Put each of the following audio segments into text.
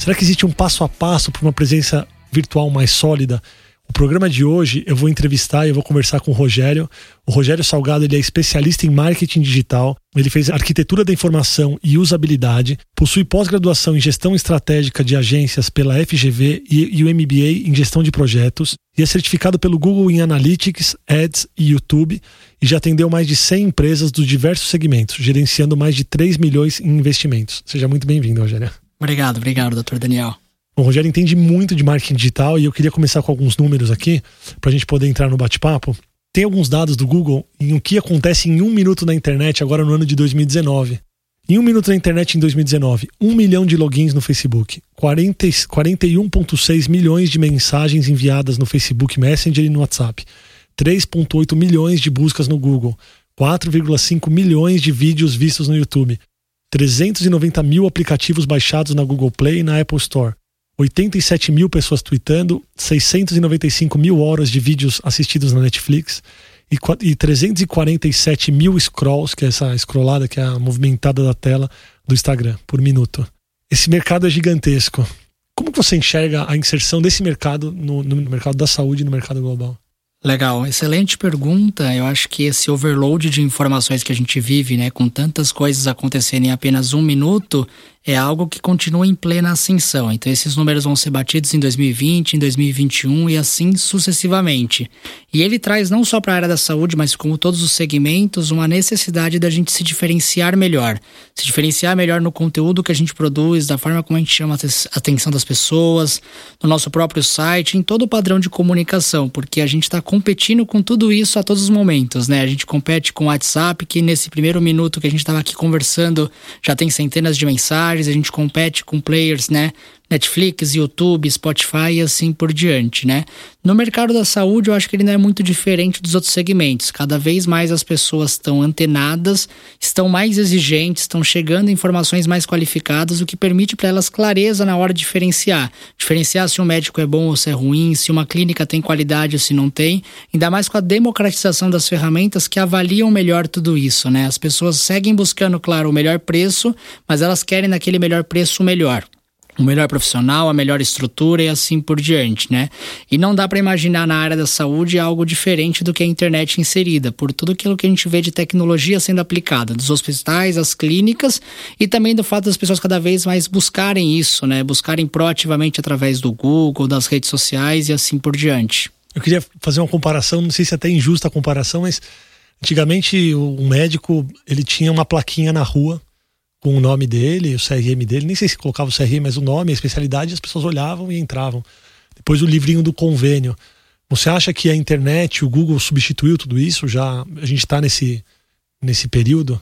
Será que existe um passo a passo para uma presença virtual mais sólida? O programa de hoje eu vou entrevistar e eu vou conversar com o Rogério. O Rogério Salgado ele é especialista em marketing digital. Ele fez arquitetura da informação e usabilidade, possui pós-graduação em gestão estratégica de agências pela FGV e, e o MBA em gestão de projetos e é certificado pelo Google em Analytics, Ads e YouTube e já atendeu mais de 100 empresas dos diversos segmentos, gerenciando mais de 3 milhões em investimentos. Seja muito bem-vindo, Rogério. Obrigado, obrigado, doutor Daniel. O Rogério entende muito de marketing digital e eu queria começar com alguns números aqui para a gente poder entrar no bate-papo. Tem alguns dados do Google em o que acontece em um minuto na internet agora no ano de 2019. Em um minuto na internet em 2019, um milhão de logins no Facebook, 41,6 milhões de mensagens enviadas no Facebook Messenger e no WhatsApp, 3,8 milhões de buscas no Google, 4,5 milhões de vídeos vistos no YouTube, 390 mil aplicativos baixados na Google Play e na Apple Store, 87 mil pessoas tweetando, 695 mil horas de vídeos assistidos na Netflix e, 347 mil scrolls, que é essa scrollada, que é a movimentada da tela do Instagram por minuto. Esse mercado é gigantesco. Como você enxerga a inserção desse mercado no, no mercado da saúde e no mercado global? Legal, excelente pergunta. Eu acho que esse overload de informações que a gente vive, né, com tantas coisas acontecendo em apenas um minuto, é algo que continua em plena ascensão. Então, esses números vão ser batidos em 2020, em 2021 e assim sucessivamente. E ele traz não só para a área da saúde, mas como todos os segmentos, uma necessidade da gente se diferenciar melhor. Se diferenciar melhor no conteúdo que a gente produz, da forma como a gente chama a atenção das pessoas, no nosso próprio site, em todo o padrão de comunicação, porque a gente está competindo com tudo isso a todos os momentos, né? A gente compete com o WhatsApp, que nesse primeiro minuto que a gente estava aqui conversando já tem centenas de mensagens a gente compete com players, né? Netflix, YouTube, Spotify e assim por diante, né? No mercado da saúde, eu acho que ele não é muito diferente dos outros segmentos. Cada vez mais as pessoas estão antenadas, estão mais exigentes, estão chegando informações mais qualificadas, o que permite para elas clareza na hora de diferenciar. Diferenciar se um médico é bom ou se é ruim, se uma clínica tem qualidade ou se não tem, ainda mais com a democratização das ferramentas que avaliam melhor tudo isso, né? As pessoas seguem buscando, claro, o melhor preço, mas elas querem naquele melhor preço o melhor o melhor profissional, a melhor estrutura e assim por diante, né? E não dá para imaginar na área da saúde algo diferente do que a internet inserida, por tudo aquilo que a gente vê de tecnologia sendo aplicada, dos hospitais, as clínicas e também do fato das pessoas cada vez mais buscarem isso, né? Buscarem proativamente através do Google, das redes sociais e assim por diante. Eu queria fazer uma comparação, não sei se é até injusta a comparação, mas antigamente o médico ele tinha uma plaquinha na rua com o nome dele, o CRM dele, nem sei se colocava o CRM, mas o nome, a especialidade, as pessoas olhavam e entravam. Depois o livrinho do convênio. Você acha que a internet, o Google substituiu tudo isso? Já a gente está nesse, nesse período?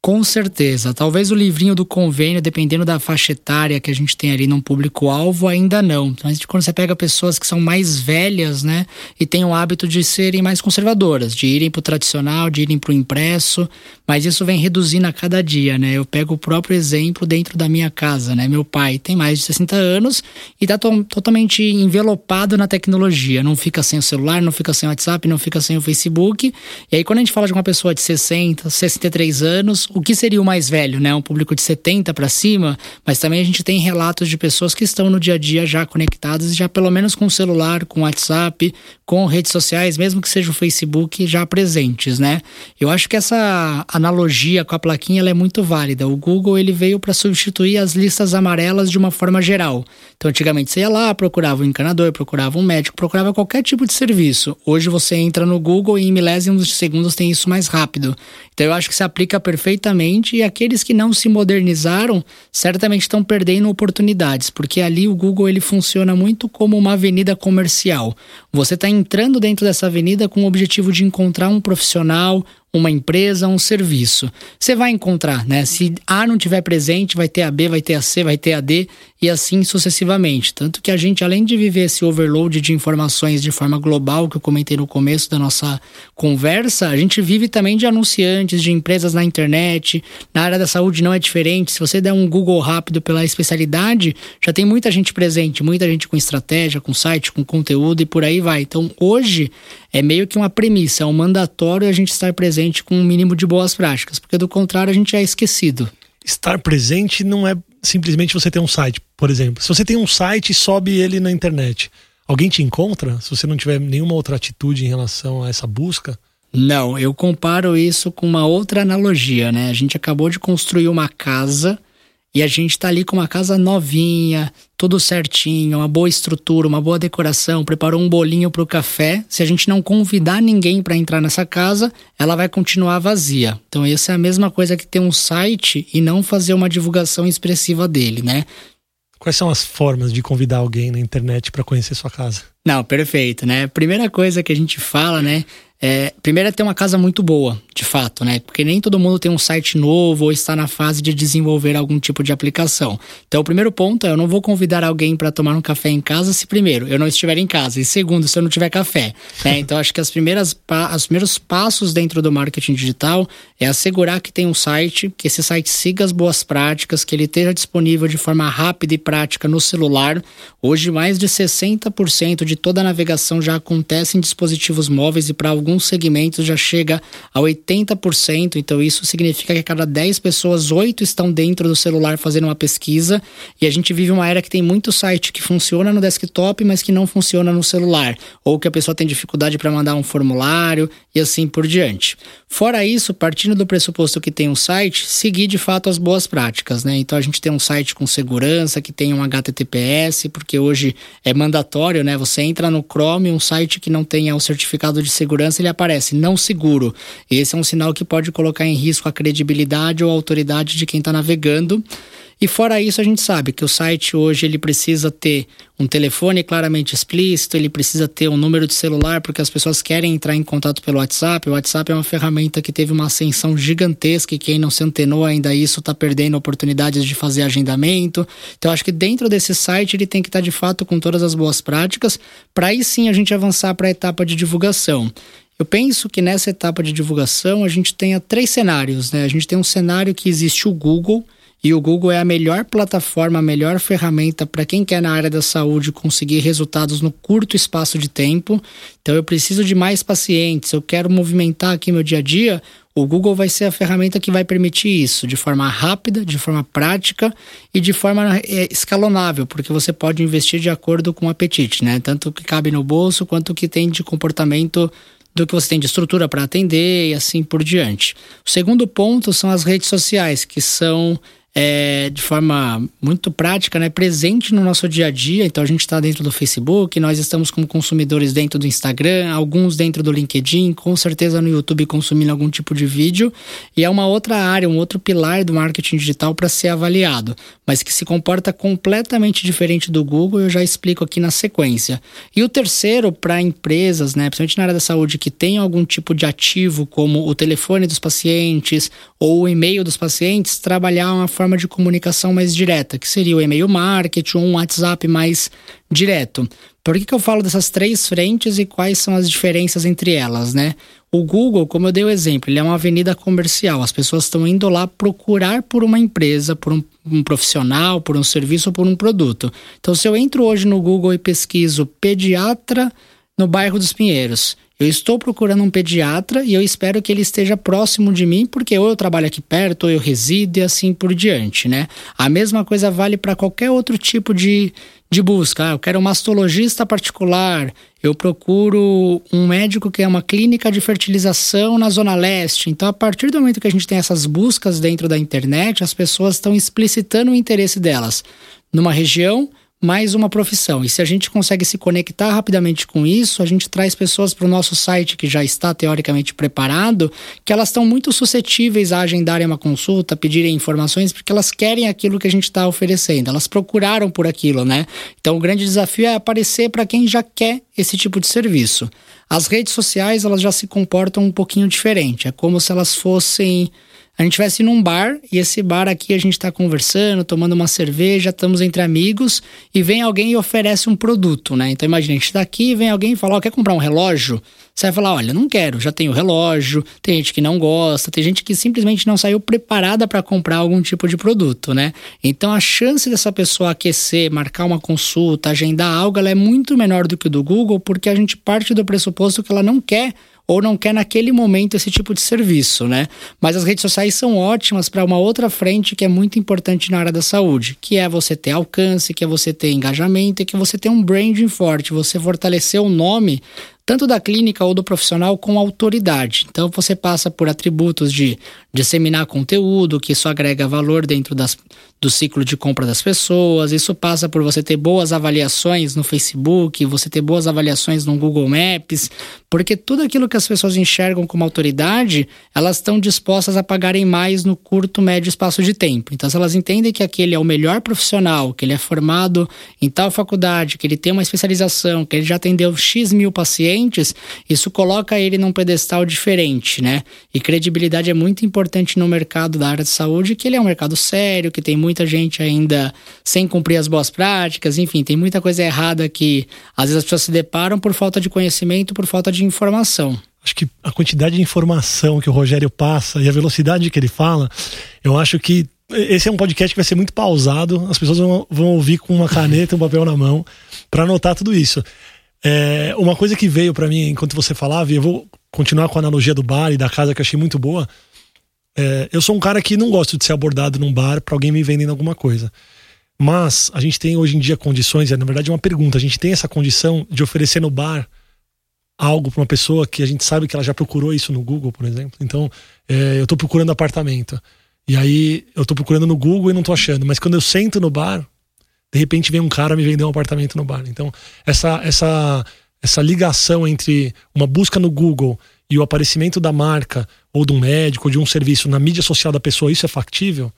Com certeza. Talvez o livrinho do convênio, dependendo da faixa etária que a gente tem ali num público-alvo, ainda não. Mas quando você pega pessoas que são mais velhas, né, e têm o hábito de serem mais conservadoras, de irem para o tradicional, de irem para o impresso, mas isso vem reduzindo a cada dia, né? Eu pego o próprio exemplo dentro da minha casa, né? Meu pai tem mais de 60 anos e está to totalmente envelopado na tecnologia. Não fica sem o celular, não fica sem o WhatsApp, não fica sem o Facebook. E aí, quando a gente fala de uma pessoa de 60, 63 anos, o que seria o mais velho, né? Um público de 70 para cima, mas também a gente tem relatos de pessoas que estão no dia a dia já conectadas, já pelo menos com o celular, com o WhatsApp, com redes sociais, mesmo que seja o Facebook, já presentes, né? Eu acho que essa analogia com a plaquinha é muito válida. O Google ele veio para substituir as listas amarelas de uma forma geral. Então, antigamente você ia lá, procurava um encanador, procurava um médico, procurava qualquer tipo de serviço. Hoje você entra no Google e em milésimos de segundos tem isso mais rápido. Então, eu acho que se aplica perfeitamente e aqueles que não se modernizaram certamente estão perdendo oportunidades, porque ali o Google ele funciona muito como uma avenida comercial. Você está entrando dentro dessa avenida com o objetivo de encontrar um profissional, uma empresa, um serviço. Você vai encontrar, né? Se A não tiver presente, vai ter a B, vai ter a C, vai ter a D e assim sucessivamente. Tanto que a gente, além de viver esse overload de informações de forma global, que eu comentei no começo da nossa conversa, a gente vive também de anunciantes, de empresas na internet. Na área da saúde não é diferente. Se você der um Google rápido pela especialidade, já tem muita gente presente, muita gente com estratégia, com site, com conteúdo e por aí vai. Então, hoje é meio que uma premissa, é um mandatório a gente estar presente com um mínimo de boas práticas, porque do contrário a gente é esquecido. Estar presente não é simplesmente você ter um site, por exemplo. Se você tem um site e sobe ele na internet, alguém te encontra? Se você não tiver nenhuma outra atitude em relação a essa busca? Não, eu comparo isso com uma outra analogia, né? A gente acabou de construir uma casa e a gente está ali com uma casa novinha, tudo certinho, uma boa estrutura, uma boa decoração, preparou um bolinho para o café. Se a gente não convidar ninguém para entrar nessa casa, ela vai continuar vazia. Então, essa é a mesma coisa que ter um site e não fazer uma divulgação expressiva dele, né? Quais são as formas de convidar alguém na internet para conhecer sua casa? Não, perfeito, né? Primeira coisa que a gente fala, né? É, primeiro é ter uma casa muito boa, de fato, né? Porque nem todo mundo tem um site novo ou está na fase de desenvolver algum tipo de aplicação. Então, o primeiro ponto é: eu não vou convidar alguém para tomar um café em casa se, primeiro, eu não estiver em casa, e segundo, se eu não tiver café. Né? Então, acho que as primeiras, os primeiros passos dentro do marketing digital é assegurar que tem um site, que esse site siga as boas práticas, que ele esteja disponível de forma rápida e prática no celular. Hoje, mais de 60% de toda a navegação já acontece em dispositivos móveis e para alguns alguns segmentos já chega a 80%, então isso significa que a cada 10 pessoas, 8 estão dentro do celular fazendo uma pesquisa, e a gente vive uma era que tem muito site que funciona no desktop, mas que não funciona no celular, ou que a pessoa tem dificuldade para mandar um formulário e assim por diante. Fora isso, partindo do pressuposto que tem um site, seguir de fato as boas práticas, né? Então a gente tem um site com segurança, que tem um HTTPS, porque hoje é mandatório, né? Você entra no Chrome, um site que não tenha o certificado de segurança ele aparece não seguro. Esse é um sinal que pode colocar em risco a credibilidade ou a autoridade de quem está navegando. E fora isso, a gente sabe que o site hoje ele precisa ter um telefone claramente explícito, ele precisa ter um número de celular, porque as pessoas querem entrar em contato pelo WhatsApp. O WhatsApp é uma ferramenta que teve uma ascensão gigantesca e quem não se antenou ainda isso está perdendo oportunidades de fazer agendamento. Então, acho que dentro desse site ele tem que estar tá, de fato com todas as boas práticas, para aí sim a gente avançar para a etapa de divulgação. Eu penso que nessa etapa de divulgação a gente tenha três cenários, né? A gente tem um cenário que existe o Google, e o Google é a melhor plataforma, a melhor ferramenta para quem quer na área da saúde conseguir resultados no curto espaço de tempo. Então eu preciso de mais pacientes, eu quero movimentar aqui meu dia a dia. O Google vai ser a ferramenta que vai permitir isso de forma rápida, de forma prática e de forma é, escalonável, porque você pode investir de acordo com o apetite, né? Tanto o que cabe no bolso quanto o que tem de comportamento do que você tem de estrutura para atender e assim por diante. O segundo ponto são as redes sociais, que são é, de forma muito prática, né, presente no nosso dia a dia. Então a gente está dentro do Facebook, nós estamos como consumidores dentro do Instagram, alguns dentro do LinkedIn, com certeza no YouTube consumindo algum tipo de vídeo. E é uma outra área, um outro pilar do marketing digital para ser avaliado, mas que se comporta completamente diferente do Google. Eu já explico aqui na sequência. E o terceiro para empresas, né, principalmente na área da saúde, que tem algum tipo de ativo como o telefone dos pacientes ou o e-mail dos pacientes, trabalhar uma forma de comunicação mais direta, que seria o e-mail marketing ou um WhatsApp mais direto. Por que, que eu falo dessas três frentes e quais são as diferenças entre elas, né? O Google, como eu dei o exemplo, ele é uma avenida comercial. As pessoas estão indo lá procurar por uma empresa, por um, um profissional, por um serviço ou por um produto. Então, se eu entro hoje no Google e pesquiso pediatra no bairro dos Pinheiros eu estou procurando um pediatra e eu espero que ele esteja próximo de mim, porque ou eu trabalho aqui perto, ou eu resido e assim por diante, né? A mesma coisa vale para qualquer outro tipo de, de busca. Ah, eu quero um mastologista particular, eu procuro um médico que é uma clínica de fertilização na Zona Leste. Então, a partir do momento que a gente tem essas buscas dentro da internet, as pessoas estão explicitando o interesse delas numa região mais uma profissão. E se a gente consegue se conectar rapidamente com isso, a gente traz pessoas para o nosso site que já está teoricamente preparado, que elas estão muito suscetíveis a agendarem uma consulta, pedirem informações, porque elas querem aquilo que a gente está oferecendo. Elas procuraram por aquilo, né? Então o grande desafio é aparecer para quem já quer esse tipo de serviço. As redes sociais elas já se comportam um pouquinho diferente. É como se elas fossem a gente estivesse num bar e esse bar aqui a gente está conversando, tomando uma cerveja, estamos entre amigos e vem alguém e oferece um produto, né? Então imagina, a gente está aqui e vem alguém e fala: oh, quer comprar um relógio? Você vai falar: olha, não quero, já tenho relógio. Tem gente que não gosta, tem gente que simplesmente não saiu preparada para comprar algum tipo de produto, né? Então a chance dessa pessoa aquecer, marcar uma consulta, agendar algo, ela é muito menor do que o do Google, porque a gente parte do pressuposto que ela não quer ou não quer naquele momento esse tipo de serviço, né? Mas as redes sociais são ótimas para uma outra frente que é muito importante na área da saúde, que é você ter alcance, que é você ter engajamento e que você ter um branding forte, você fortalecer o nome tanto da clínica ou do profissional com autoridade. Então você passa por atributos de disseminar conteúdo, que isso agrega valor dentro das, do ciclo de compra das pessoas. Isso passa por você ter boas avaliações no Facebook, você ter boas avaliações no Google Maps, porque tudo aquilo que as pessoas enxergam como autoridade, elas estão dispostas a pagarem mais no curto, médio espaço de tempo. Então, se elas entendem que aquele é o melhor profissional, que ele é formado em tal faculdade, que ele tem uma especialização, que ele já atendeu X mil pacientes, isso coloca ele num pedestal diferente, né? E credibilidade é muito importante no mercado da área de saúde, que ele é um mercado sério, que tem muita gente ainda sem cumprir as boas práticas, enfim, tem muita coisa errada que às vezes as pessoas se deparam por falta de conhecimento, por falta de de informação. Acho que a quantidade de informação que o Rogério passa e a velocidade que ele fala, eu acho que esse é um podcast que vai ser muito pausado. As pessoas vão, vão ouvir com uma caneta, um papel na mão, para anotar tudo isso. É, uma coisa que veio para mim enquanto você falava, e eu vou continuar com a analogia do bar e da casa que eu achei muito boa. É, eu sou um cara que não gosto de ser abordado num bar para alguém me vendendo alguma coisa. Mas a gente tem hoje em dia condições, é na verdade uma pergunta, a gente tem essa condição de oferecer no bar algo para uma pessoa que a gente sabe que ela já procurou isso no Google, por exemplo. Então, é, eu estou procurando apartamento. E aí eu estou procurando no Google e não estou achando. Mas quando eu sento no bar, de repente vem um cara me vender um apartamento no bar. Então, essa, essa, essa ligação entre uma busca no Google e o aparecimento da marca, ou de um médico, ou de um serviço na mídia social da pessoa, isso é factível?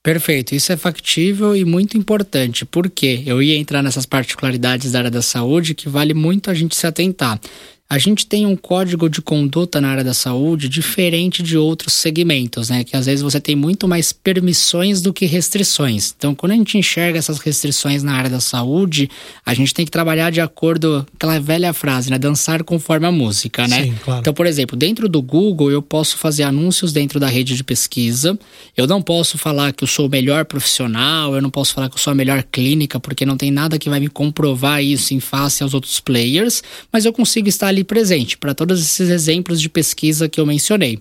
Perfeito, isso é factível e muito importante, porque eu ia entrar nessas particularidades da área da saúde que vale muito a gente se atentar a gente tem um código de conduta na área da saúde diferente de outros segmentos, né? Que às vezes você tem muito mais permissões do que restrições. Então, quando a gente enxerga essas restrições na área da saúde, a gente tem que trabalhar de acordo com aquela velha frase, né? Dançar conforme a música, né? Sim, claro. Então, por exemplo, dentro do Google, eu posso fazer anúncios dentro da rede de pesquisa. Eu não posso falar que eu sou o melhor profissional, eu não posso falar que eu sou a melhor clínica, porque não tem nada que vai me comprovar isso em face aos outros players, mas eu consigo estar ali ali presente para todos esses exemplos de pesquisa que eu mencionei.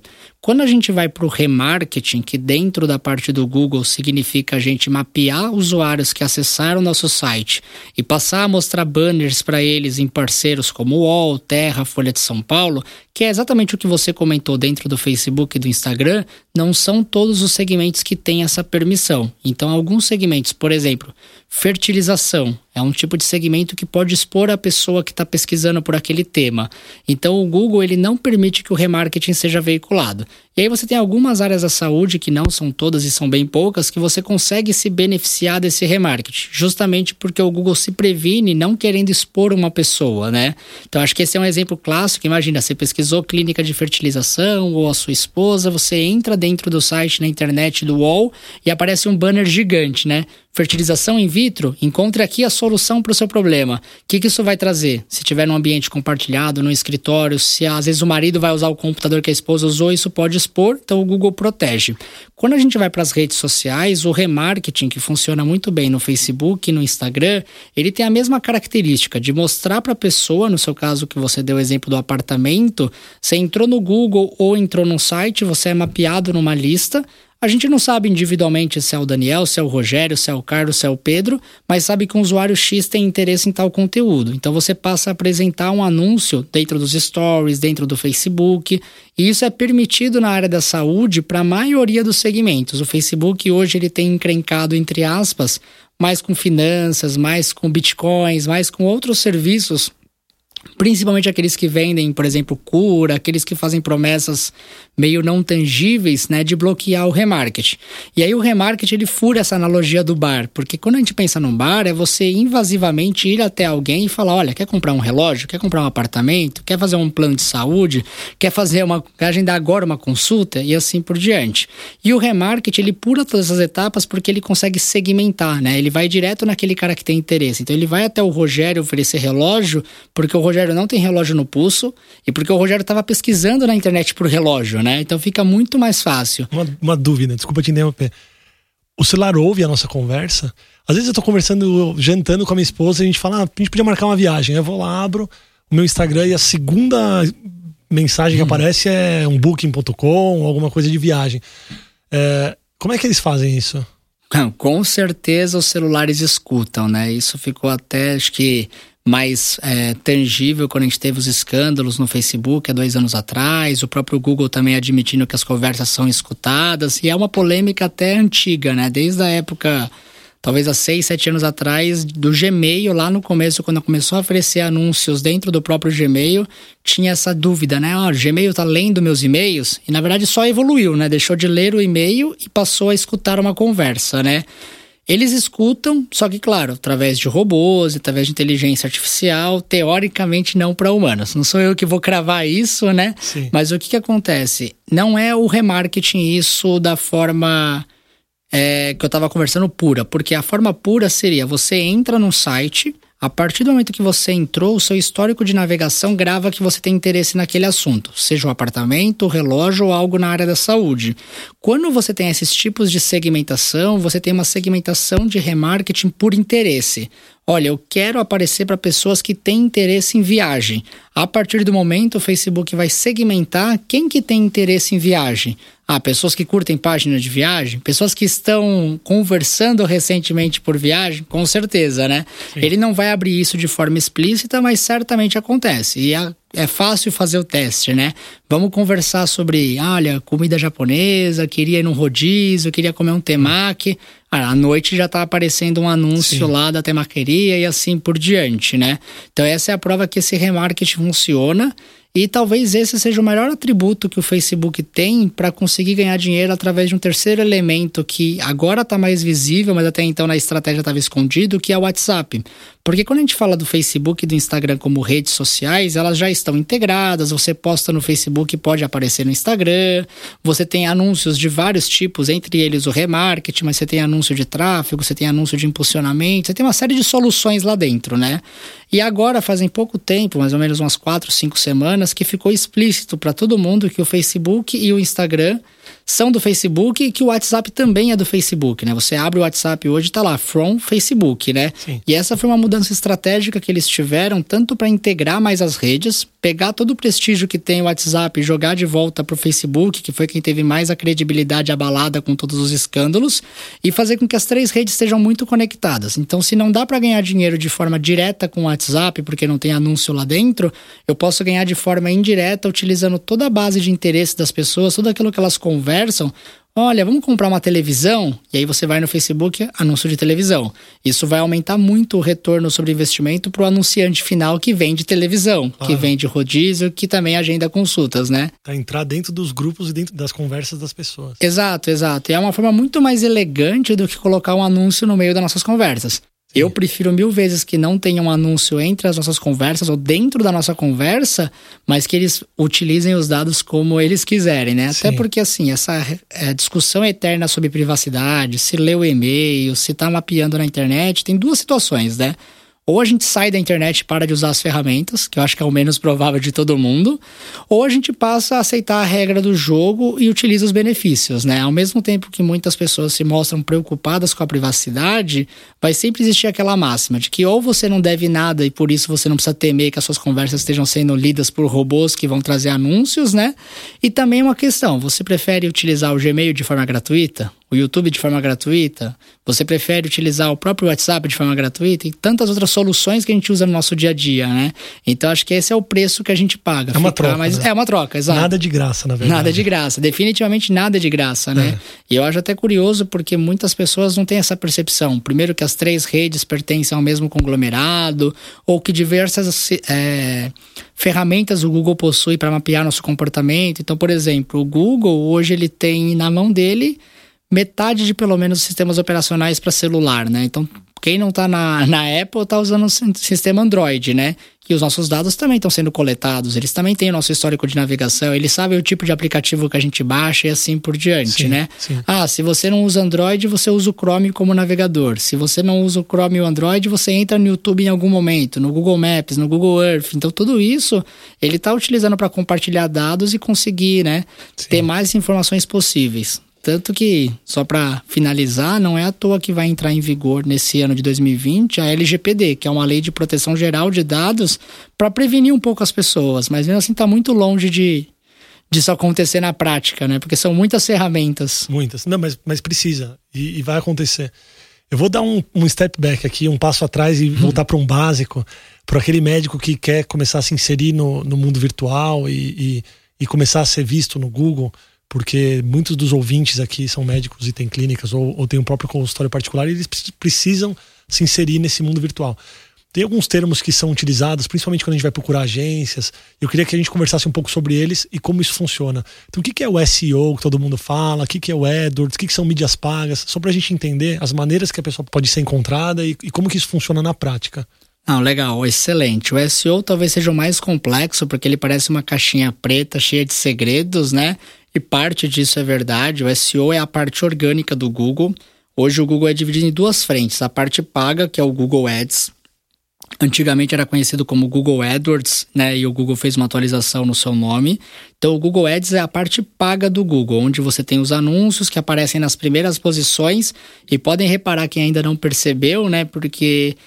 Quando a gente vai para o remarketing, que dentro da parte do Google significa a gente mapear usuários que acessaram nosso site e passar a mostrar banners para eles em parceiros como UOL, Terra, Folha de São Paulo, que é exatamente o que você comentou dentro do Facebook e do Instagram, não são todos os segmentos que têm essa permissão. Então, alguns segmentos, por exemplo, fertilização, é um tipo de segmento que pode expor a pessoa que está pesquisando por aquele tema. Então, o Google ele não permite que o remarketing seja veiculado. E aí você tem algumas áreas da saúde, que não são todas e são bem poucas, que você consegue se beneficiar desse remarketing, justamente porque o Google se previne não querendo expor uma pessoa, né? Então acho que esse é um exemplo clássico. Imagina, você pesquisou clínica de fertilização ou a sua esposa, você entra dentro do site na internet do UOL e aparece um banner gigante, né? Fertilização in vitro, encontre aqui a solução para o seu problema. O que, que isso vai trazer? Se tiver num ambiente compartilhado, no escritório, se às vezes o marido vai usar o computador que a esposa usou, isso pode expor, então o Google protege. Quando a gente vai para as redes sociais, o remarketing, que funciona muito bem no Facebook e no Instagram, ele tem a mesma característica de mostrar para a pessoa, no seu caso que você deu o exemplo do apartamento, você entrou no Google ou entrou num site, você é mapeado numa lista, a gente não sabe individualmente se é o Daniel, se é o Rogério, se é o Carlos, se é o Pedro, mas sabe que um usuário X tem interesse em tal conteúdo. Então você passa a apresentar um anúncio dentro dos stories, dentro do Facebook, e isso é permitido na área da saúde para a maioria dos segmentos. O Facebook hoje ele tem encrencado entre aspas mais com finanças, mais com bitcoins, mais com outros serviços principalmente aqueles que vendem, por exemplo, cura, aqueles que fazem promessas meio não tangíveis, né, de bloquear o remarketing. E aí o remarketing ele fura essa analogia do bar, porque quando a gente pensa num bar é você invasivamente ir até alguém e falar, olha, quer comprar um relógio, quer comprar um apartamento, quer fazer um plano de saúde, quer fazer uma, quer agendar agora uma consulta e assim por diante. E o remarketing ele pula todas essas etapas porque ele consegue segmentar, né? Ele vai direto naquele cara que tem interesse. Então ele vai até o Rogério oferecer relógio, porque o Rogério não tem relógio no pulso e porque o Rogério estava pesquisando na internet por relógio, né? Então fica muito mais fácil. Uma, uma dúvida, desculpa te interromper. O celular ouve a nossa conversa? Às vezes eu tô conversando, jantando com a minha esposa e a gente fala, ah, a gente podia marcar uma viagem. Eu vou lá, abro o meu Instagram e a segunda mensagem que hum. aparece é um booking.com, alguma coisa de viagem. É, como é que eles fazem isso? Com certeza os celulares escutam, né? Isso ficou até, acho que mais é, tangível quando a gente teve os escândalos no Facebook há dois anos atrás, o próprio Google também admitindo que as conversas são escutadas, e é uma polêmica até antiga, né? Desde a época, talvez há seis, sete anos atrás, do Gmail, lá no começo, quando começou a oferecer anúncios dentro do próprio Gmail, tinha essa dúvida, né? Ó, oh, o Gmail tá lendo meus e-mails, e na verdade só evoluiu, né? Deixou de ler o e-mail e passou a escutar uma conversa, né? Eles escutam, só que, claro, através de robôs, através de inteligência artificial, teoricamente não para humanos. Não sou eu que vou cravar isso, né? Sim. Mas o que, que acontece? Não é o remarketing isso da forma é, que eu estava conversando pura, porque a forma pura seria você entra no site a partir do momento que você entrou, o seu histórico de navegação grava que você tem interesse naquele assunto, seja um apartamento, relógio ou algo na área da saúde. Quando você tem esses tipos de segmentação, você tem uma segmentação de remarketing por interesse. Olha, eu quero aparecer para pessoas que têm interesse em viagem. A partir do momento, o Facebook vai segmentar quem que tem interesse em viagem. Ah, pessoas que curtem páginas de viagem, pessoas que estão conversando recentemente por viagem, com certeza, né? Sim. Ele não vai abrir isso de forma explícita, mas certamente acontece. E a é fácil fazer o teste, né? Vamos conversar sobre, olha, comida japonesa, queria ir num rodízio, queria comer um temaki. Ah, à noite já tá aparecendo um anúncio Sim. lá da temaqueria e assim por diante, né? Então essa é a prova que esse remarketing funciona e talvez esse seja o maior atributo que o Facebook tem para conseguir ganhar dinheiro através de um terceiro elemento que agora está mais visível, mas até então na estratégia estava escondido, que é o WhatsApp. Porque quando a gente fala do Facebook e do Instagram como redes sociais, elas já estão integradas. Você posta no Facebook, pode aparecer no Instagram. Você tem anúncios de vários tipos, entre eles o remarketing, mas você tem anúncio de tráfego, você tem anúncio de impulsionamento, você tem uma série de soluções lá dentro, né? E agora, fazem pouco tempo, mais ou menos umas quatro, cinco semanas, que ficou explícito para todo mundo que o Facebook e o Instagram são do Facebook e que o WhatsApp também é do Facebook, né? Você abre o WhatsApp hoje tá lá, from Facebook, né? Sim. E essa foi uma mudança estratégica que eles tiveram, tanto para integrar mais as redes, pegar todo o prestígio que tem o WhatsApp e jogar de volta pro Facebook, que foi quem teve mais a credibilidade abalada com todos os escândalos, e fazer com que as três redes estejam muito conectadas. Então, se não dá para ganhar dinheiro de forma direta com o WhatsApp, porque não tem anúncio lá dentro, eu posso ganhar de forma indireta utilizando toda a base de interesse das pessoas, tudo aquilo que elas conversam, olha, vamos comprar uma televisão? E aí você vai no Facebook, anúncio de televisão. Isso vai aumentar muito o retorno sobre investimento para o anunciante final que vende televisão, claro. que vende rodízio, que também agenda consultas, né? Para entrar dentro dos grupos e dentro das conversas das pessoas. Exato, exato. E é uma forma muito mais elegante do que colocar um anúncio no meio das nossas conversas. Eu prefiro mil vezes que não tenha um anúncio entre as nossas conversas ou dentro da nossa conversa, mas que eles utilizem os dados como eles quiserem, né? Sim. Até porque, assim, essa é, discussão eterna sobre privacidade, se lê o e-mail, se tá mapeando na internet, tem duas situações, né? Ou a gente sai da internet e para de usar as ferramentas, que eu acho que é o menos provável de todo mundo, ou a gente passa a aceitar a regra do jogo e utiliza os benefícios, né? Ao mesmo tempo que muitas pessoas se mostram preocupadas com a privacidade, vai sempre existir aquela máxima de que ou você não deve nada e por isso você não precisa temer que as suas conversas estejam sendo lidas por robôs que vão trazer anúncios, né? E também uma questão, você prefere utilizar o Gmail de forma gratuita? O YouTube de forma gratuita? Você prefere utilizar o próprio WhatsApp de forma gratuita? E tantas outras soluções que a gente usa no nosso dia a dia, né? Então acho que esse é o preço que a gente paga. É uma troca. Mais... Né? É uma troca, exato. Nada de graça, na verdade. Nada de graça. Definitivamente nada de graça, né? É. E eu acho até curioso porque muitas pessoas não têm essa percepção. Primeiro, que as três redes pertencem ao mesmo conglomerado, ou que diversas é, ferramentas o Google possui para mapear nosso comportamento. Então, por exemplo, o Google hoje ele tem na mão dele metade de pelo menos sistemas operacionais para celular, né? Então, quem não está na, na Apple está usando o sistema Android, né? E os nossos dados também estão sendo coletados, eles também têm o nosso histórico de navegação, eles sabem o tipo de aplicativo que a gente baixa e assim por diante, sim, né? Sim. Ah, se você não usa Android, você usa o Chrome como navegador. Se você não usa o Chrome e o Android, você entra no YouTube em algum momento, no Google Maps, no Google Earth. Então, tudo isso ele está utilizando para compartilhar dados e conseguir, né, sim. ter mais informações possíveis. Tanto que, só para finalizar, não é à toa que vai entrar em vigor nesse ano de 2020 a LGPD, que é uma lei de proteção geral de dados para prevenir um pouco as pessoas, mas mesmo assim está muito longe de disso acontecer na prática, né? Porque são muitas ferramentas. Muitas. Não, mas, mas precisa. E, e vai acontecer. Eu vou dar um, um step back aqui, um passo atrás e voltar para um básico, para aquele médico que quer começar a se inserir no, no mundo virtual e, e, e começar a ser visto no Google porque muitos dos ouvintes aqui são médicos e têm clínicas ou, ou têm um próprio consultório particular e eles precisam se inserir nesse mundo virtual. Tem alguns termos que são utilizados, principalmente quando a gente vai procurar agências. Eu queria que a gente conversasse um pouco sobre eles e como isso funciona. Então, o que é o SEO que todo mundo fala? O que é o AdWords? O que são mídias pagas? Só para a gente entender as maneiras que a pessoa pode ser encontrada e, e como que isso funciona na prática. Não, legal, excelente. O SEO talvez seja o mais complexo porque ele parece uma caixinha preta cheia de segredos, né? E parte disso é verdade. O SEO é a parte orgânica do Google. Hoje o Google é dividido em duas frentes: a parte paga, que é o Google Ads. Antigamente era conhecido como Google AdWords, né? E o Google fez uma atualização no seu nome. Então, o Google Ads é a parte paga do Google, onde você tem os anúncios que aparecem nas primeiras posições. E podem reparar quem ainda não percebeu, né? Porque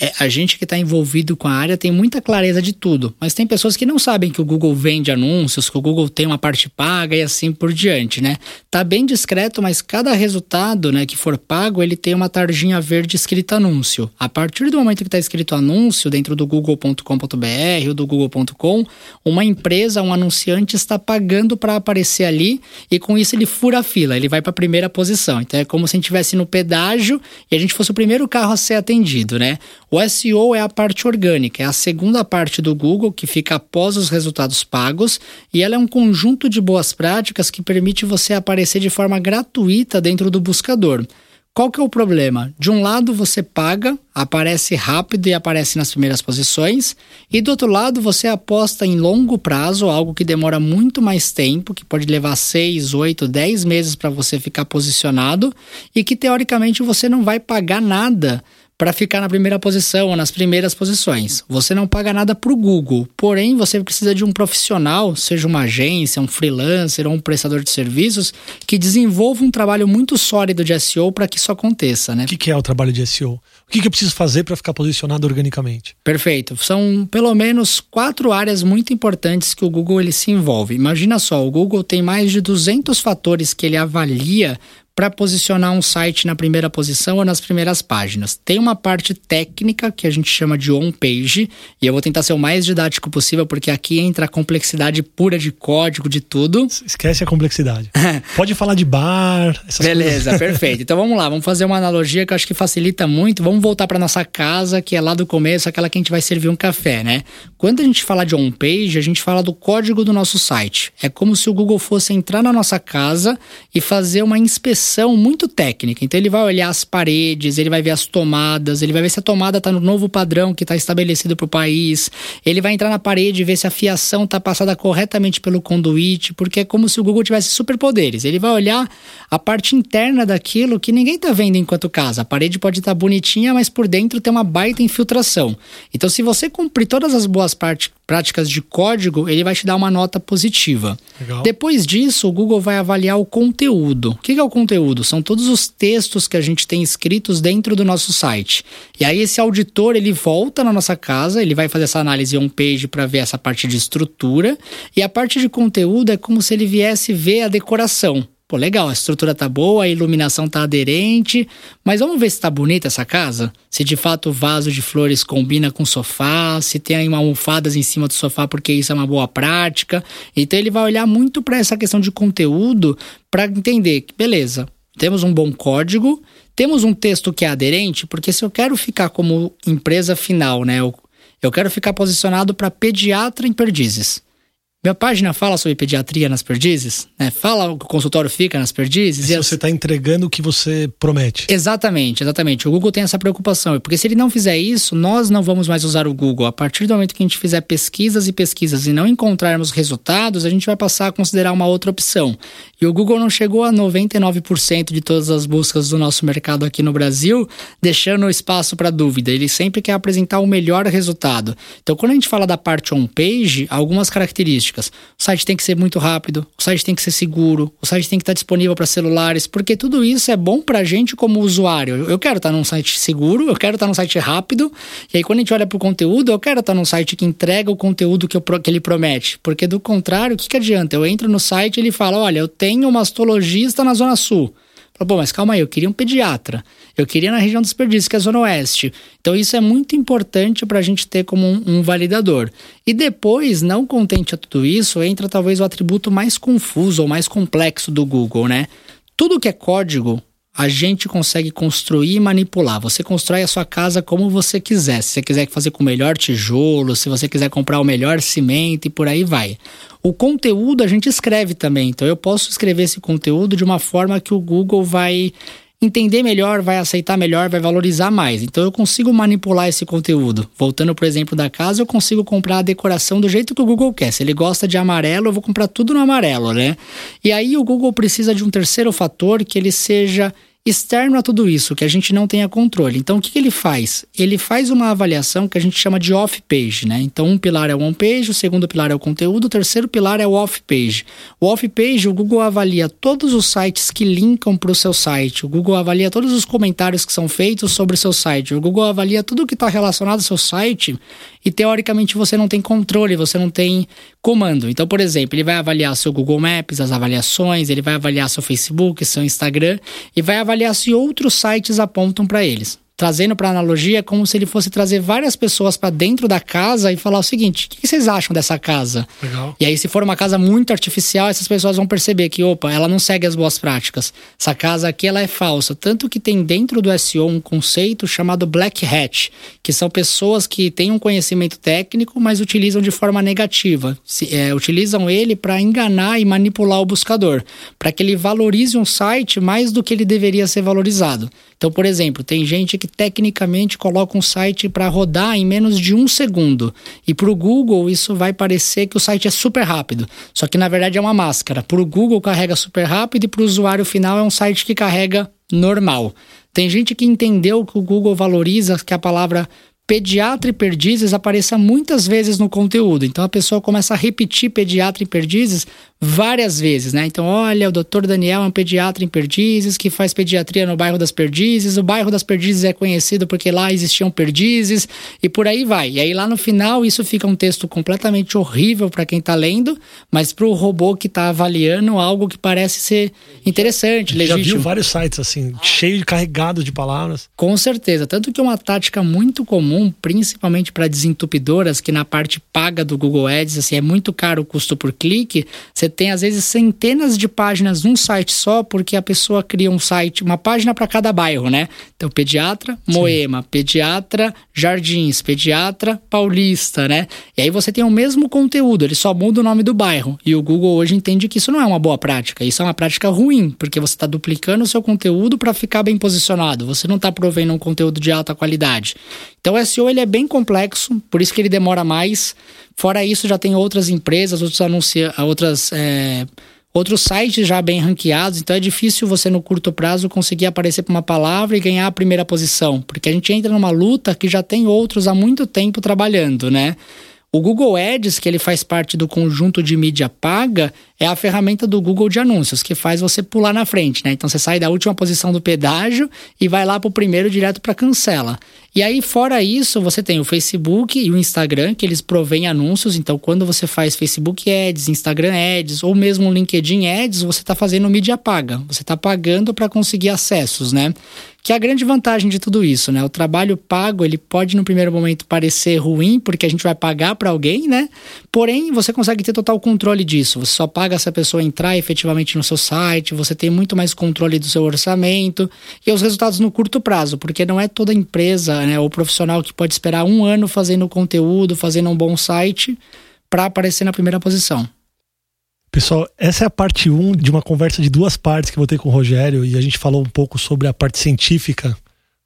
é, a gente que está envolvido com a área tem muita clareza de tudo, mas tem pessoas que não sabem que o Google vende anúncios, que o Google tem uma parte paga e assim por diante, né? Tá bem discreto, mas cada resultado, né, que for pago, ele tem uma tarjinha verde escrita anúncio. A partir do momento que está escrito anúncio dentro do google.com.br ou do google.com, uma empresa, um anunciante está pagando para aparecer ali e com isso ele fura a fila, ele vai para a primeira posição. Então é como se a gente estivesse no pedágio e a gente fosse o primeiro carro a ser atendido, né? O SEO é a parte orgânica, é a segunda parte do Google que fica após os resultados pagos e ela é um conjunto de boas práticas que permite você aparecer de forma gratuita dentro do buscador. Qual que é o problema? De um lado você paga, aparece rápido e aparece nas primeiras posições, e do outro lado você aposta em longo prazo, algo que demora muito mais tempo, que pode levar 6, 8, 10 meses para você ficar posicionado, e que teoricamente você não vai pagar nada para ficar na primeira posição ou nas primeiras posições. Você não paga nada para o Google, porém você precisa de um profissional, seja uma agência, um freelancer ou um prestador de serviços, que desenvolva um trabalho muito sólido de SEO para que isso aconteça, né? O que, é o trabalho de SEO? O que, que eu preciso fazer para ficar posicionado organicamente? Perfeito. São pelo menos quatro áreas muito importantes que o Google ele se envolve. Imagina só, o Google tem mais de 200 fatores que ele avalia para posicionar um site na primeira posição ou nas primeiras páginas. Tem uma parte técnica que a gente chama de on-page, e eu vou tentar ser o mais didático possível, porque aqui entra a complexidade pura de código, de tudo. Esquece a complexidade. Pode falar de bar, essas Beleza, coisas. perfeito. Então vamos lá, vamos fazer uma analogia que eu acho que facilita muito. Vamos voltar para nossa casa, que é lá do começo, aquela que a gente vai servir um café, né? Quando a gente fala de on-page, a gente fala do código do nosso site. É como se o Google fosse entrar na nossa casa e fazer uma inspeção muito técnica. Então ele vai olhar as paredes, ele vai ver as tomadas, ele vai ver se a tomada está no novo padrão que está estabelecido para o país. Ele vai entrar na parede e ver se a fiação está passada corretamente pelo conduíte, porque é como se o Google tivesse superpoderes. Ele vai olhar a parte interna daquilo que ninguém está vendo enquanto casa. A parede pode estar tá bonitinha, mas por dentro tem uma baita infiltração. Então, se você cumprir todas as boas partes práticas de código, ele vai te dar uma nota positiva. Legal. Depois disso, o Google vai avaliar o conteúdo. O que é o conteúdo? São todos os textos que a gente tem escritos dentro do nosso site. E aí esse auditor ele volta na nossa casa, ele vai fazer essa análise on-page para ver essa parte de estrutura e a parte de conteúdo é como se ele viesse ver a decoração. Pô, legal, a estrutura tá boa, a iluminação tá aderente, mas vamos ver se tá bonita essa casa? Se de fato o vaso de flores combina com o sofá, se tem almofadas em cima do sofá porque isso é uma boa prática. Então ele vai olhar muito para essa questão de conteúdo para entender que beleza, temos um bom código, temos um texto que é aderente, porque se eu quero ficar como empresa final, né, eu, eu quero ficar posicionado para pediatra em perdizes. Minha página fala sobre pediatria nas perdizes, né? Fala que o consultório fica nas perdizes. Se você está entregando o que você promete. Exatamente, exatamente. O Google tem essa preocupação. Porque se ele não fizer isso, nós não vamos mais usar o Google. A partir do momento que a gente fizer pesquisas e pesquisas e não encontrarmos resultados, a gente vai passar a considerar uma outra opção. E o Google não chegou a 99% de todas as buscas do nosso mercado aqui no Brasil, deixando espaço para dúvida. Ele sempre quer apresentar o melhor resultado. Então, quando a gente fala da parte on-page, algumas características características. O site tem que ser muito rápido, o site tem que ser seguro, o site tem que estar disponível para celulares, porque tudo isso é bom para a gente como usuário. Eu quero estar num site seguro, eu quero estar num site rápido, e aí quando a gente olha para o conteúdo, eu quero estar num site que entrega o conteúdo que, eu, que ele promete. Porque do contrário, o que, que adianta? Eu entro no site e ele fala: olha, eu tenho um mastologista na Zona Sul. Pô, mas calma aí, eu queria um pediatra. Eu queria na região dos perdizes, que é a Zona Oeste. Então, isso é muito importante para a gente ter como um, um, validador. E depois, não contente a tudo isso, entra talvez o atributo mais confuso ou mais complexo do Google, né? Tudo que é código, a gente consegue construir e manipular. Você constrói a sua casa como você quiser. Se você quiser fazer com o melhor tijolo, se você quiser comprar o melhor cimento e por aí vai. O conteúdo a gente escreve também. Então eu posso escrever esse conteúdo de uma forma que o Google vai entender melhor, vai aceitar melhor, vai valorizar mais. Então eu consigo manipular esse conteúdo. Voltando por exemplo da casa, eu consigo comprar a decoração do jeito que o Google quer. Se ele gosta de amarelo, eu vou comprar tudo no amarelo, né? E aí o Google precisa de um terceiro fator que ele seja externo a tudo isso, que a gente não tenha controle. Então, o que, que ele faz? Ele faz uma avaliação que a gente chama de off-page, né? Então, um pilar é o on-page, o segundo pilar é o conteúdo, o terceiro pilar é o off-page. O off-page, o Google avalia todos os sites que linkam para o seu site, o Google avalia todos os comentários que são feitos sobre o seu site, o Google avalia tudo que está relacionado ao seu site e, teoricamente, você não tem controle, você não tem comando. Então, por exemplo, ele vai avaliar seu Google Maps, as avaliações, ele vai avaliar seu Facebook, seu Instagram e vai avaliar se outros sites apontam para eles trazendo para analogia, é como se ele fosse trazer várias pessoas para dentro da casa e falar o seguinte: o que vocês acham dessa casa? Legal. E aí, se for uma casa muito artificial, essas pessoas vão perceber que, opa, ela não segue as boas práticas. Essa casa aqui ela é falsa. Tanto que tem dentro do SEO um conceito chamado Black Hat, que são pessoas que têm um conhecimento técnico, mas utilizam de forma negativa. Se, é, utilizam ele para enganar e manipular o buscador, para que ele valorize um site mais do que ele deveria ser valorizado. Então, por exemplo, tem gente que tecnicamente coloca um site para rodar em menos de um segundo. E para o Google isso vai parecer que o site é super rápido. Só que na verdade é uma máscara. Para o Google carrega super rápido e para o usuário final é um site que carrega normal. Tem gente que entendeu que o Google valoriza que a palavra pediatra e perdizes apareça muitas vezes no conteúdo. Então a pessoa começa a repetir pediatra e perdizes várias vezes, né? Então, olha, o doutor Daniel é um pediatra em Perdizes que faz pediatria no bairro das Perdizes. O bairro das Perdizes é conhecido porque lá existiam perdizes e por aí vai. E aí lá no final isso fica um texto completamente horrível para quem está lendo, mas para o robô que está avaliando algo que parece ser interessante, legítimo. Já viu vários sites assim, cheio de carregado de palavras. Com certeza, tanto que uma tática muito comum, principalmente para desentupidoras, que na parte paga do Google Ads, assim, é muito caro o custo por clique, você tem às vezes centenas de páginas num site só, porque a pessoa cria um site, uma página para cada bairro, né? Então, pediatra, Moema, Sim. pediatra, Jardins, pediatra, Paulista, né? E aí você tem o mesmo conteúdo, ele só muda o nome do bairro. E o Google hoje entende que isso não é uma boa prática, isso é uma prática ruim, porque você está duplicando o seu conteúdo para ficar bem posicionado. Você não está provendo um conteúdo de alta qualidade. Então, o SEO ele é bem complexo, por isso que ele demora mais. Fora isso, já tem outras empresas, outros anuncia, outras é, outros sites já bem ranqueados, então é difícil você no curto prazo conseguir aparecer para uma palavra e ganhar a primeira posição, porque a gente entra numa luta que já tem outros há muito tempo trabalhando, né? O Google Ads, que ele faz parte do conjunto de mídia paga, é a ferramenta do Google de anúncios, que faz você pular na frente, né? Então você sai da última posição do pedágio e vai lá para o primeiro direto para cancela. E aí, fora isso, você tem o Facebook e o Instagram, que eles provêm anúncios. Então, quando você faz Facebook Ads, Instagram Ads ou mesmo LinkedIn Ads, você está fazendo mídia paga. Você está pagando para conseguir acessos, né? Que é a grande vantagem de tudo isso, né? O trabalho pago, ele pode no primeiro momento parecer ruim, porque a gente vai pagar para alguém, né? Porém, você consegue ter total controle disso. Você só paga se a pessoa entrar efetivamente no seu site, você tem muito mais controle do seu orçamento e os resultados no curto prazo, porque não é toda empresa, né, ou profissional que pode esperar um ano fazendo conteúdo, fazendo um bom site para aparecer na primeira posição. Pessoal, essa é a parte 1 um de uma conversa de duas partes que eu vou ter com o Rogério e a gente falou um pouco sobre a parte científica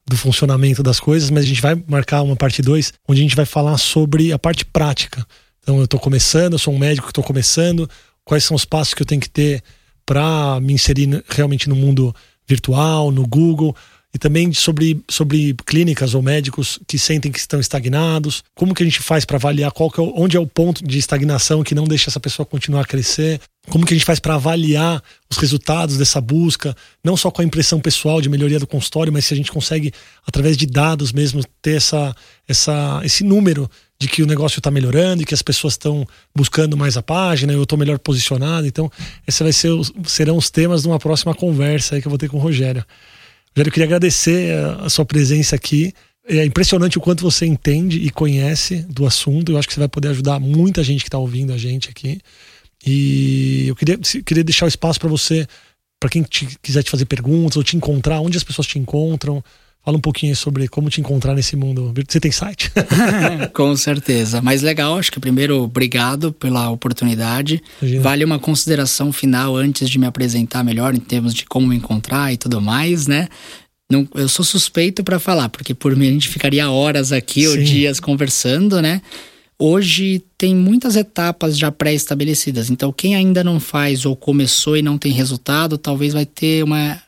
do funcionamento das coisas, mas a gente vai marcar uma parte 2 onde a gente vai falar sobre a parte prática. Então eu estou começando, eu sou um médico que estou começando, quais são os passos que eu tenho que ter para me inserir realmente no mundo virtual, no Google, e também sobre, sobre clínicas ou médicos que sentem que estão estagnados. Como que a gente faz para avaliar qual que é, onde é o ponto de estagnação que não deixa essa pessoa continuar a crescer? Como que a gente faz para avaliar os resultados dessa busca, não só com a impressão pessoal de melhoria do consultório, mas se a gente consegue, através de dados mesmo, ter essa, essa, esse número de que o negócio está melhorando e que as pessoas estão buscando mais a página, eu estou melhor posicionado. Então, esses vai ser, serão os temas de uma próxima conversa que eu vou ter com o Rogério. Rogério, eu queria agradecer a, a sua presença aqui. É impressionante o quanto você entende e conhece do assunto. Eu acho que você vai poder ajudar muita gente que está ouvindo a gente aqui. E eu queria, queria deixar o espaço para você, para quem te, quiser te fazer perguntas ou te encontrar, onde as pessoas te encontram. Fala um pouquinho sobre como te encontrar nesse mundo. Você tem site? Com certeza. Mas legal, acho que primeiro, obrigado pela oportunidade. Imagina. Vale uma consideração final antes de me apresentar melhor em termos de como me encontrar e tudo mais, né? Não, eu sou suspeito para falar, porque por mim a gente ficaria horas aqui Sim. ou dias conversando, né? Hoje tem muitas etapas já pré-estabelecidas. Então, quem ainda não faz ou começou e não tem resultado, talvez vai ter uma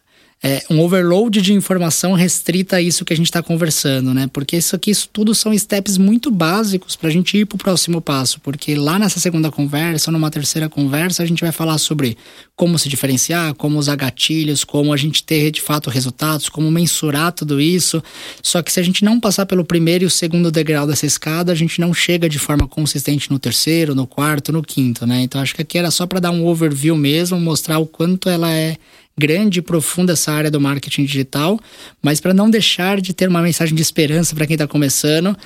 é, um overload de informação restrita a isso que a gente está conversando, né? Porque isso aqui, isso tudo são steps muito básicos para a gente ir para o próximo passo. Porque lá nessa segunda conversa, ou numa terceira conversa, a gente vai falar sobre como se diferenciar, como usar gatilhos, como a gente ter de fato resultados, como mensurar tudo isso. Só que se a gente não passar pelo primeiro e o segundo degrau dessa escada, a gente não chega de forma consistente no terceiro, no quarto, no quinto, né? Então acho que aqui era só para dar um overview mesmo, mostrar o quanto ela é grande e profunda essa área do marketing digital, mas para não deixar de ter uma mensagem de esperança para quem está começando,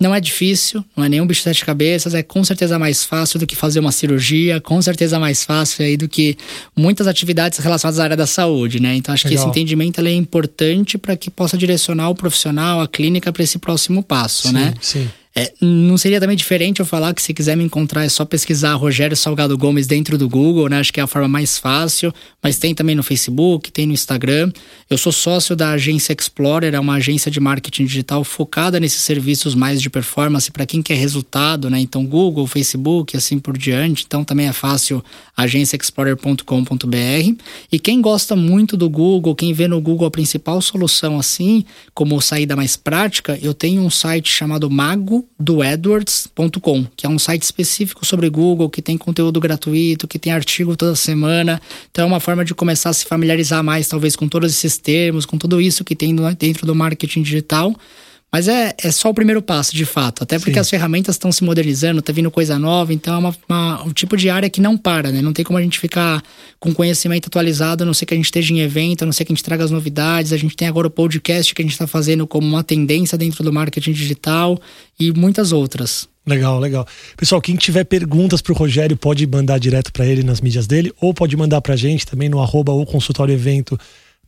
não é difícil, não é nenhum bicho de sete cabeças, é com certeza mais fácil do que fazer uma cirurgia, com certeza mais fácil aí do que muitas atividades relacionadas à área da saúde, né? Então acho Legal. que esse entendimento é importante para que possa direcionar o profissional, a clínica para esse próximo passo, sim, né? Sim. É, não seria também diferente eu falar que se quiser me encontrar é só pesquisar Rogério Salgado Gomes dentro do Google, né? Acho que é a forma mais fácil, mas tem também no Facebook, tem no Instagram. Eu sou sócio da agência Explorer, é uma agência de marketing digital focada nesses serviços mais de performance para quem quer resultado, né? Então Google, Facebook, assim por diante. Então também é fácil agenciaexplorer.com.br. E quem gosta muito do Google, quem vê no Google a principal solução assim, como saída mais prática, eu tenho um site chamado Mago do Edwards.com, que é um site específico sobre Google, que tem conteúdo gratuito, que tem artigo toda semana. Então é uma forma de começar a se familiarizar mais, talvez, com todos esses termos, com tudo isso que tem dentro do marketing digital. Mas é, é só o primeiro passo, de fato. Até porque Sim. as ferramentas estão se modernizando, tá vindo coisa nova, então é uma, uma, um tipo de área que não para, né? Não tem como a gente ficar com conhecimento atualizado, a não ser que a gente esteja em evento, a não ser que a gente traga as novidades. A gente tem agora o podcast que a gente está fazendo como uma tendência dentro do marketing digital e muitas outras. Legal, legal. Pessoal, quem tiver perguntas para o Rogério pode mandar direto para ele nas mídias dele ou pode mandar para a gente também no arroba ou consultório evento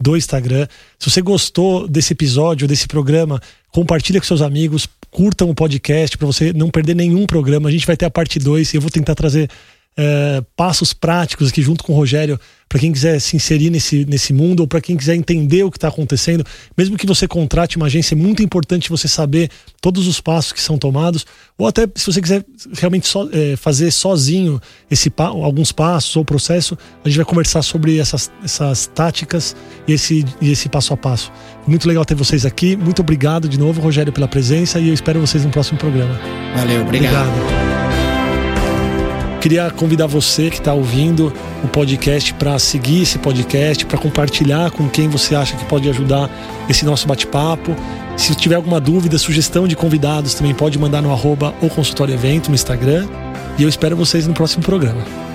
do Instagram. Se você gostou desse episódio, desse programa, compartilha com seus amigos, curtam o podcast para você não perder nenhum programa. A gente vai ter a parte 2 e eu vou tentar trazer é, passos práticos aqui junto com o Rogério para quem quiser se inserir nesse, nesse mundo ou para quem quiser entender o que está acontecendo. Mesmo que você contrate uma agência, é muito importante você saber todos os passos que são tomados, ou até se você quiser realmente so, é, fazer sozinho esse alguns passos ou processo, a gente vai conversar sobre essas, essas táticas e esse, e esse passo a passo. Muito legal ter vocês aqui. Muito obrigado de novo, Rogério, pela presença e eu espero vocês no próximo programa. Valeu, obrigado. obrigado. Queria convidar você que está ouvindo o podcast para seguir esse podcast, para compartilhar com quem você acha que pode ajudar esse nosso bate-papo. Se tiver alguma dúvida, sugestão de convidados, também pode mandar no arroba ou consultório evento no Instagram. E eu espero vocês no próximo programa.